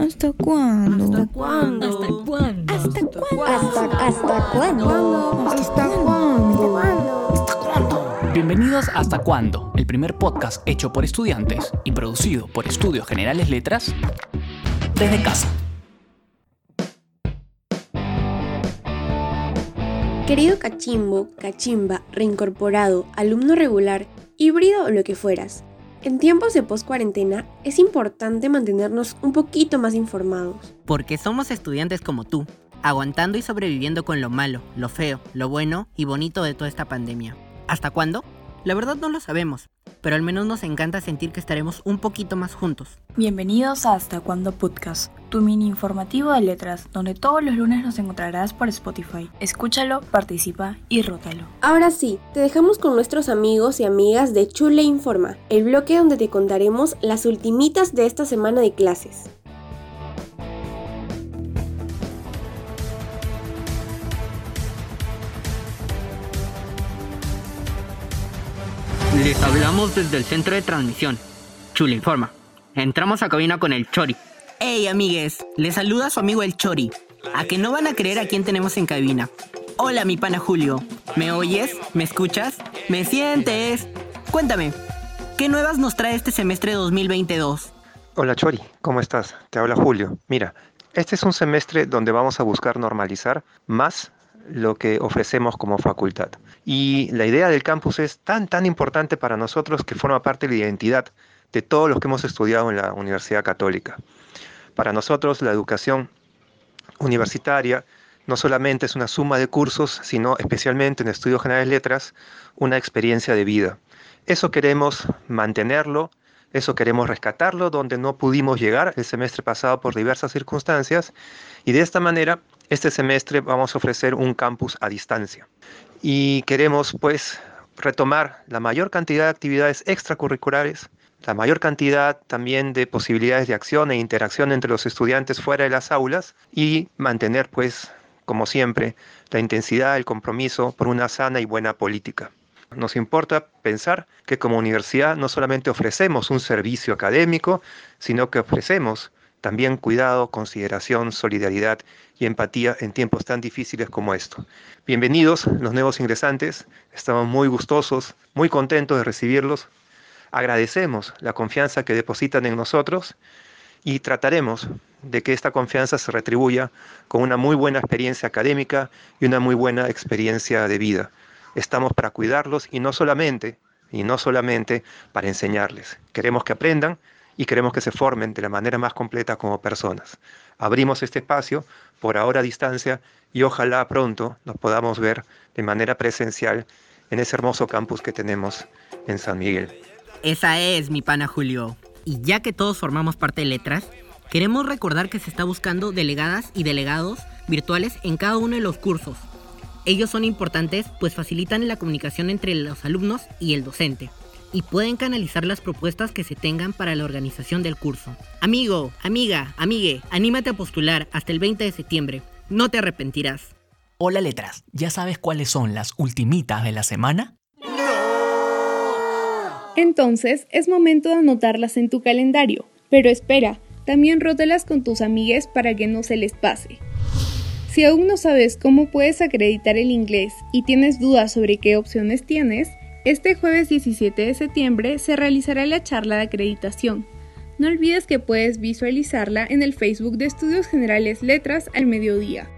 ¿Hasta cuándo? ¿Hasta cuándo? ¿Hasta cuándo? ¿Hasta cuándo? ¿Hasta, hasta cuándo? ¿Hasta cuándo? Bienvenidos a Hasta Cuándo, el primer podcast hecho por estudiantes y producido por Estudios Generales Letras desde casa. Querido cachimbo, cachimba, reincorporado, alumno regular, híbrido o lo que fueras, en tiempos de post-cuarentena es importante mantenernos un poquito más informados. Porque somos estudiantes como tú, aguantando y sobreviviendo con lo malo, lo feo, lo bueno y bonito de toda esta pandemia. ¿Hasta cuándo? La verdad no lo sabemos, pero al menos nos encanta sentir que estaremos un poquito más juntos. Bienvenidos a Hasta Cuándo Podcast, tu mini informativo de letras, donde todos los lunes nos encontrarás por Spotify. Escúchalo, participa y rótalo. Ahora sí, te dejamos con nuestros amigos y amigas de Chule Informa, el bloque donde te contaremos las ultimitas de esta semana de clases. Les hablamos desde el centro de transmisión. Chula informa. Entramos a cabina con el Chori. Hey amigues, les saluda su amigo el Chori. A que no van a creer a quién tenemos en cabina. Hola mi pana Julio. ¿Me oyes? ¿Me escuchas? ¿Me sientes? Cuéntame, ¿qué nuevas nos trae este semestre 2022? Hola Chori, ¿cómo estás? Te habla Julio. Mira, este es un semestre donde vamos a buscar normalizar más lo que ofrecemos como facultad. Y la idea del campus es tan, tan importante para nosotros que forma parte de la identidad de todos los que hemos estudiado en la Universidad Católica. Para nosotros la educación universitaria no solamente es una suma de cursos, sino especialmente en Estudios Generales Letras, una experiencia de vida. Eso queremos mantenerlo, eso queremos rescatarlo donde no pudimos llegar el semestre pasado por diversas circunstancias y de esta manera este semestre vamos a ofrecer un campus a distancia y queremos pues retomar la mayor cantidad de actividades extracurriculares, la mayor cantidad también de posibilidades de acción e interacción entre los estudiantes fuera de las aulas y mantener pues como siempre la intensidad, el compromiso por una sana y buena política. Nos importa pensar que como universidad no solamente ofrecemos un servicio académico, sino que ofrecemos también cuidado, consideración, solidaridad y empatía en tiempos tan difíciles como esto. Bienvenidos los nuevos ingresantes, estamos muy gustosos, muy contentos de recibirlos. Agradecemos la confianza que depositan en nosotros y trataremos de que esta confianza se retribuya con una muy buena experiencia académica y una muy buena experiencia de vida. Estamos para cuidarlos y no solamente, y no solamente para enseñarles. Queremos que aprendan y queremos que se formen de la manera más completa como personas. Abrimos este espacio por ahora a distancia y ojalá pronto nos podamos ver de manera presencial en ese hermoso campus que tenemos en San Miguel. Esa es mi pana Julio. Y ya que todos formamos parte de letras, queremos recordar que se está buscando delegadas y delegados virtuales en cada uno de los cursos. Ellos son importantes pues facilitan la comunicación entre los alumnos y el docente y pueden canalizar las propuestas que se tengan para la organización del curso. Amigo, amiga, amigue, anímate a postular hasta el 20 de septiembre. No te arrepentirás. Hola letras, ¿ya sabes cuáles son las ultimitas de la semana? Entonces es momento de anotarlas en tu calendario. Pero espera, también rótelas con tus amigues para que no se les pase. Si aún no sabes cómo puedes acreditar el inglés y tienes dudas sobre qué opciones tienes, este jueves 17 de septiembre se realizará la charla de acreditación. No olvides que puedes visualizarla en el Facebook de Estudios Generales Letras al mediodía.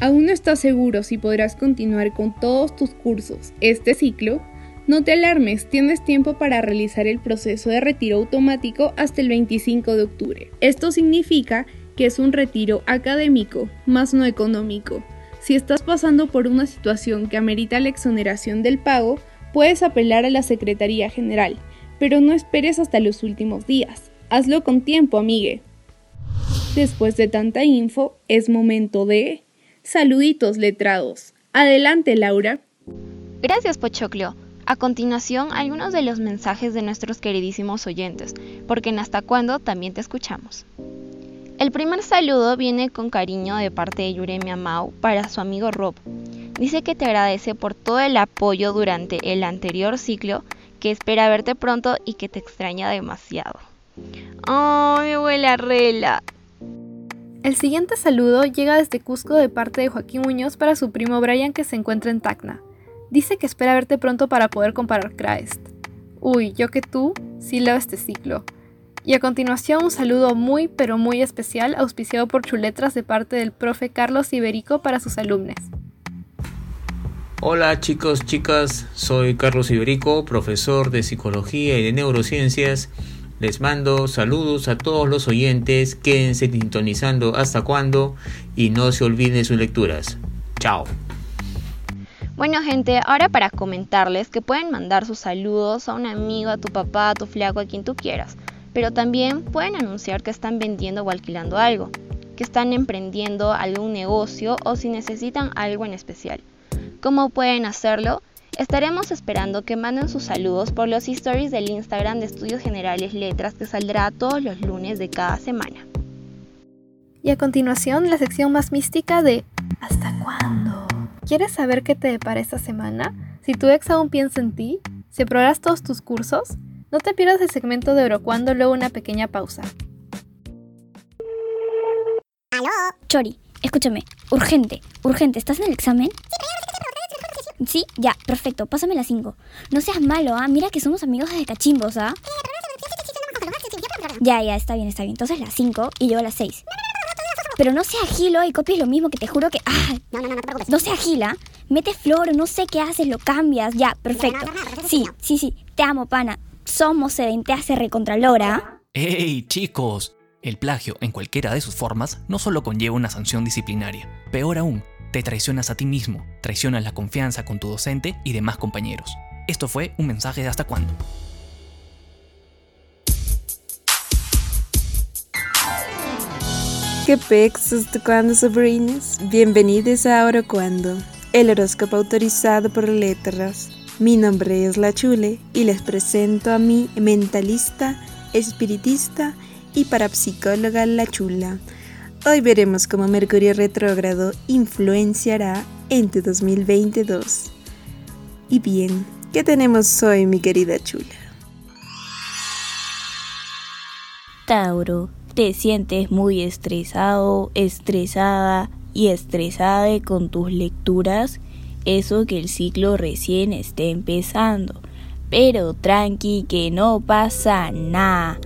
¿Aún no estás seguro si podrás continuar con todos tus cursos este ciclo? No te alarmes, tienes tiempo para realizar el proceso de retiro automático hasta el 25 de octubre. Esto significa que es un retiro académico, más no económico. Si estás pasando por una situación que amerita la exoneración del pago, puedes apelar a la Secretaría General, pero no esperes hasta los últimos días. Hazlo con tiempo, amigue. Después de tanta info, es momento de... Saluditos letrados. Adelante, Laura. Gracias, Pochoclio. A continuación, algunos de los mensajes de nuestros queridísimos oyentes, porque en Hasta Cuándo también te escuchamos. El primer saludo viene con cariño de parte de Yuremia Mau para su amigo Rob. Dice que te agradece por todo el apoyo durante el anterior ciclo, que espera verte pronto y que te extraña demasiado. ¡Oh, mi abuela Rela! El siguiente saludo llega desde Cusco de parte de Joaquín Muñoz para su primo Brian que se encuentra en Tacna. Dice que espera verte pronto para poder comparar Christ. Uy, yo que tú, sí leo este ciclo. Y a continuación un saludo muy pero muy especial auspiciado por Chuletras de parte del profe Carlos Iberico para sus alumnos. Hola chicos, chicas, soy Carlos Iberico, profesor de Psicología y de Neurociencias. Les mando saludos a todos los oyentes, quédense sintonizando hasta cuándo y no se olviden sus lecturas. Chao. Bueno gente, ahora para comentarles que pueden mandar sus saludos a un amigo, a tu papá, a tu flaco, a quien tú quieras. Pero también pueden anunciar que están vendiendo o alquilando algo, que están emprendiendo algún negocio o si necesitan algo en especial. ¿Cómo pueden hacerlo? Estaremos esperando que manden sus saludos por los stories del Instagram de Estudios Generales Letras que saldrá todos los lunes de cada semana. Y a continuación, la sección más mística de ¿Hasta cuándo? ¿Quieres saber qué te depara esta semana? Si tu ex aún piensa en ti, si aprobarás todos tus cursos, no te pierdas el segmento de Orocuando luego una pequeña pausa. ¿Aló? Chori, escúchame, urgente, urgente, ¿estás en el examen? Sí, ya, perfecto, pásame las 5. No seas malo, ¿ah? Mira que somos amigos desde cachimbos, ¿ah? Ya, ya, está bien, está bien. Entonces las 5 y yo las 6. Pero no sea agilo y copies lo mismo que te juro que. ¡Ah! No, no, no, no te preocupes. No sea agila. Mete flor, no sé qué haces, lo cambias. Ya, perfecto. Sí, sí, sí. Te amo, pana. Somos sedente hace recontralora. ¡Ey, chicos! El plagio, en cualquiera de sus formas, no solo conlleva una sanción disciplinaria. Peor aún, te traicionas a ti mismo, traicionas la confianza con tu docente y demás compañeros. Esto fue un mensaje de hasta cuándo. ¿Qué pex hasta cuándo, sobrinos? Bienvenidos a Ahora Cuando, el horóscopo autorizado por letras. Mi nombre es La Chule y les presento a mi mentalista, espiritista y parapsicóloga La Chula. Hoy veremos cómo Mercurio retrógrado influenciará en tu 2022. Y bien, ¿qué tenemos hoy, mi querida Chula? Tauro, te sientes muy estresado, estresada y estresada con tus lecturas. Eso que el ciclo recién esté empezando. Pero tranqui que no pasa nada.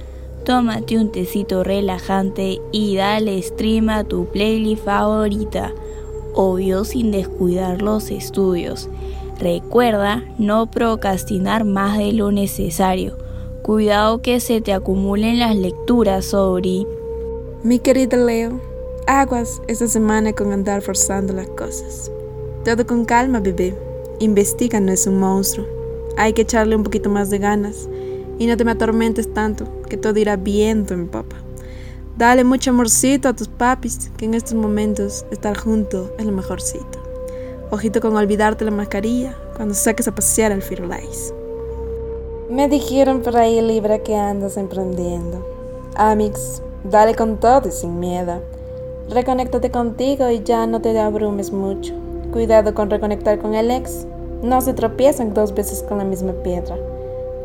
Tómate un tecito relajante y dale stream a tu playlist favorita. Obvio sin descuidar los estudios. Recuerda no procrastinar más de lo necesario. Cuidado que se te acumulen las lecturas, Sobri. Mi querida Leo, aguas esta semana con andar forzando las cosas. Todo con calma, bebé. Investiga no es un monstruo. Hay que echarle un poquito más de ganas. Y no te me atormentes tanto, que todo irá viento en papa. Dale mucho amorcito a tus papis, que en estos momentos estar junto es lo mejorcito. Ojito con olvidarte la mascarilla cuando saques a pasear al Firulais. Me dijeron por ahí, Libra, que andas emprendiendo. Amix, dale con todo y sin miedo. Reconéctate contigo y ya no te abrumes mucho. Cuidado con reconectar con el ex. No se tropiezan dos veces con la misma piedra.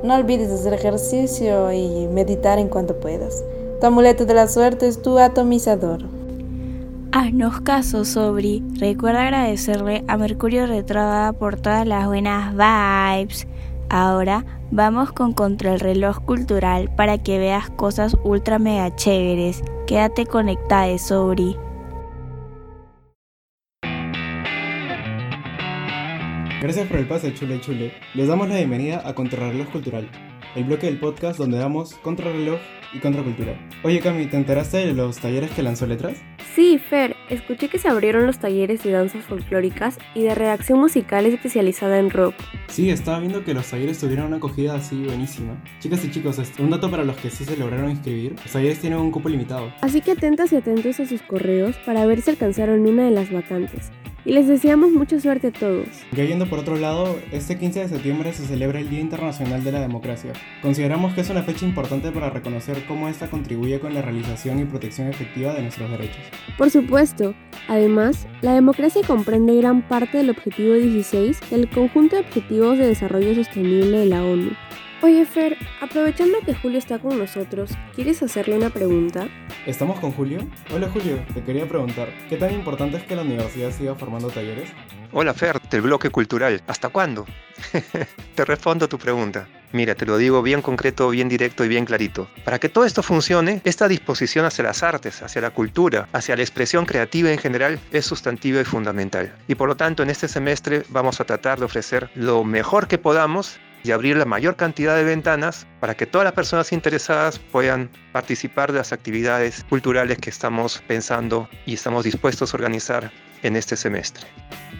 No olvides hacer ejercicio y meditar en cuanto puedas. Tu amuleto de la suerte es tu atomizador. Haznos caso, Sobri. Recuerda agradecerle a Mercurio Retrógrado por todas las buenas vibes. Ahora vamos con Contra el Reloj Cultural para que veas cosas ultra mega chéveres. Quédate conectada, Sobri. Gracias por el pase, chule chule. Les damos la bienvenida a Contrarreloj Cultural, el bloque del podcast donde damos contrarreloj y contracultura. Oye, Cami, ¿te enteraste de los talleres que lanzó Letras? Sí, Fer, escuché que se abrieron los talleres de danzas folclóricas y de redacción musical especializada en rock. Sí, estaba viendo que los talleres tuvieron una acogida así buenísima. Chicas y chicos, un dato para los que sí se lograron inscribir, los talleres tienen un cupo limitado. Así que atentas y atentos a sus correos para ver si alcanzaron una de las vacantes y les deseamos mucha suerte a todos. Ya yendo por otro lado, este 15 de septiembre se celebra el Día Internacional de la Democracia. Consideramos que es una fecha importante para reconocer cómo esta contribuye con la realización y protección efectiva de nuestros derechos. Por supuesto, además, la democracia comprende gran parte del objetivo 16 del conjunto de objetivos de desarrollo sostenible de la ONU. Oye Fer, aprovechando que Julio está con nosotros, ¿quieres hacerle una pregunta? ¿Estamos con Julio? Hola Julio, te quería preguntar, ¿qué tan importante es que la universidad siga formando talleres? Hola Fer, del bloque cultural. ¿Hasta cuándo? te respondo tu pregunta. Mira, te lo digo bien concreto, bien directo y bien clarito. Para que todo esto funcione, esta disposición hacia las artes, hacia la cultura, hacia la expresión creativa en general es sustantiva y fundamental. Y por lo tanto, en este semestre vamos a tratar de ofrecer lo mejor que podamos y abrir la mayor cantidad de ventanas para que todas las personas interesadas puedan participar de las actividades culturales que estamos pensando y estamos dispuestos a organizar en este semestre.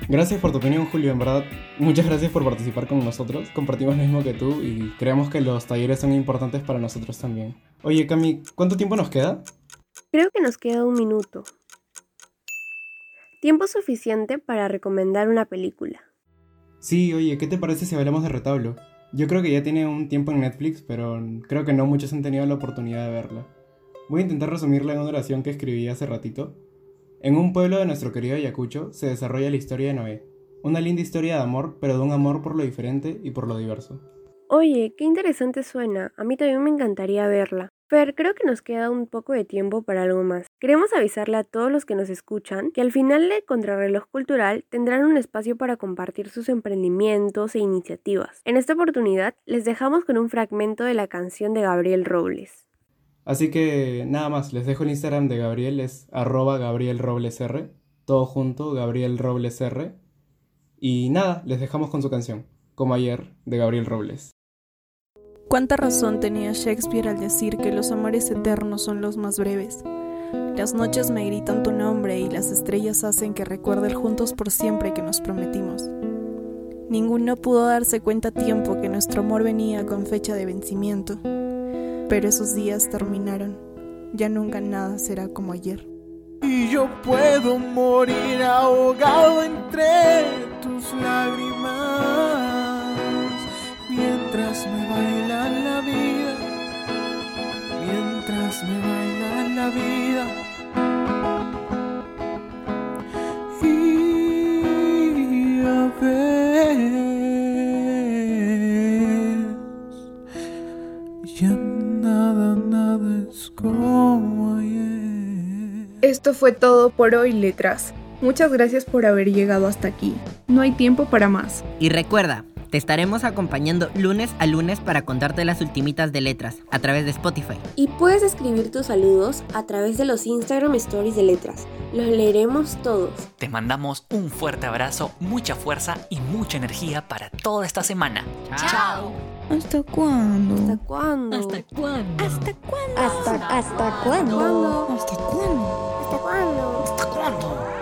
Gracias por tu opinión, Julio. En verdad, muchas gracias por participar con nosotros. Compartimos lo mismo que tú y creemos que los talleres son importantes para nosotros también. Oye, Cami, ¿cuánto tiempo nos queda? Creo que nos queda un minuto. Tiempo suficiente para recomendar una película. Sí, oye, ¿qué te parece si hablamos de retablo? Yo creo que ya tiene un tiempo en Netflix, pero creo que no muchos han tenido la oportunidad de verla. Voy a intentar resumirla en una oración que escribí hace ratito. En un pueblo de nuestro querido Ayacucho se desarrolla la historia de Noé. Una linda historia de amor, pero de un amor por lo diferente y por lo diverso. Oye, qué interesante suena. A mí también me encantaría verla. Fer, creo que nos queda un poco de tiempo para algo más. Queremos avisarle a todos los que nos escuchan que al final de Contrarreloj Cultural tendrán un espacio para compartir sus emprendimientos e iniciativas. En esta oportunidad les dejamos con un fragmento de la canción de Gabriel Robles. Así que nada más, les dejo el Instagram de Gabriel, es arroba Gabriel Robles todo junto, Gabriel Robles. Y nada, les dejamos con su canción, como ayer, de Gabriel Robles. ¿Cuánta razón tenía Shakespeare al decir que los amores eternos son los más breves? Las noches me gritan tu nombre y las estrellas hacen que recuerde el juntos por siempre que nos prometimos. Ninguno pudo darse cuenta a tiempo que nuestro amor venía con fecha de vencimiento, pero esos días terminaron. Ya nunca nada será como ayer. Y yo puedo morir ahogado entre tus lágrimas mientras me baila la vida. Y a ya nada, nada es como ayer. Esto fue todo por hoy, letras. Muchas gracias por haber llegado hasta aquí. No hay tiempo para más. Y recuerda, te estaremos acompañando lunes a lunes para contarte las ultimitas de letras a través de Spotify. Y puedes escribir tus saludos a través de los Instagram Stories de letras. Los leeremos todos. Te mandamos un fuerte abrazo, mucha fuerza y mucha energía para toda esta semana. Chao. ¿Hasta cuándo? ¿Hasta cuándo? ¿Hasta cuándo? ¿Hasta cuándo? ¿Hasta, hasta cuándo? cuándo? ¿Hasta cuándo? ¿Hasta cuándo? ¿Hasta cuándo?